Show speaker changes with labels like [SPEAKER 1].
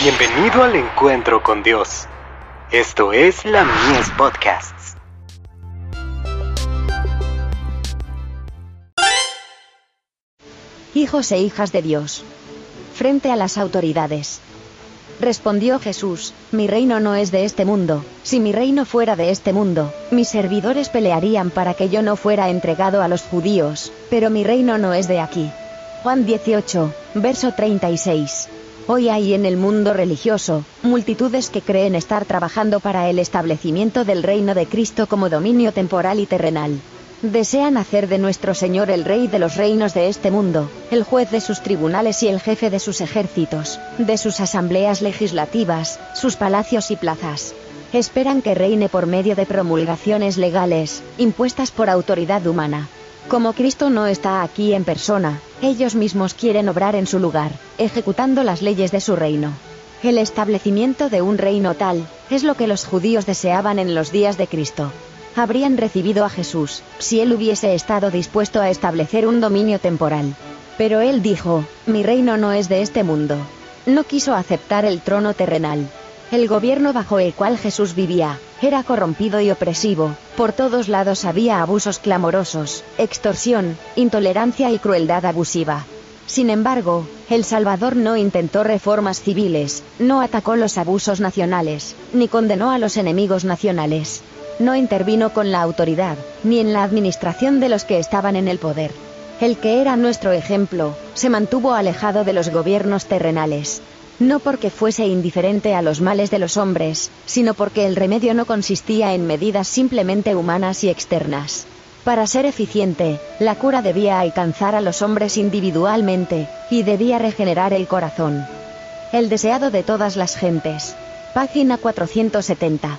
[SPEAKER 1] Bienvenido al encuentro con Dios. Esto es la Mies Podcasts.
[SPEAKER 2] Hijos e hijas de Dios. Frente a las autoridades. Respondió Jesús, mi reino no es de este mundo, si mi reino fuera de este mundo, mis servidores pelearían para que yo no fuera entregado a los judíos, pero mi reino no es de aquí. Juan 18, verso 36. Hoy hay en el mundo religioso, multitudes que creen estar trabajando para el establecimiento del reino de Cristo como dominio temporal y terrenal. Desean hacer de nuestro Señor el Rey de los reinos de este mundo, el juez de sus tribunales y el jefe de sus ejércitos, de sus asambleas legislativas, sus palacios y plazas. Esperan que reine por medio de promulgaciones legales, impuestas por autoridad humana. Como Cristo no está aquí en persona, ellos mismos quieren obrar en su lugar, ejecutando las leyes de su reino. El establecimiento de un reino tal, es lo que los judíos deseaban en los días de Cristo. Habrían recibido a Jesús, si él hubiese estado dispuesto a establecer un dominio temporal. Pero él dijo, mi reino no es de este mundo. No quiso aceptar el trono terrenal. El gobierno bajo el cual Jesús vivía, era corrompido y opresivo, por todos lados había abusos clamorosos, extorsión, intolerancia y crueldad abusiva. Sin embargo, El Salvador no intentó reformas civiles, no atacó los abusos nacionales, ni condenó a los enemigos nacionales. No intervino con la autoridad, ni en la administración de los que estaban en el poder. El que era nuestro ejemplo, se mantuvo alejado de los gobiernos terrenales, no porque fuese indiferente a los males de los hombres, sino porque el remedio no consistía en medidas simplemente humanas y externas. Para ser eficiente, la cura debía alcanzar a los hombres individualmente, y debía regenerar el corazón. El deseado de todas las gentes. Página 470.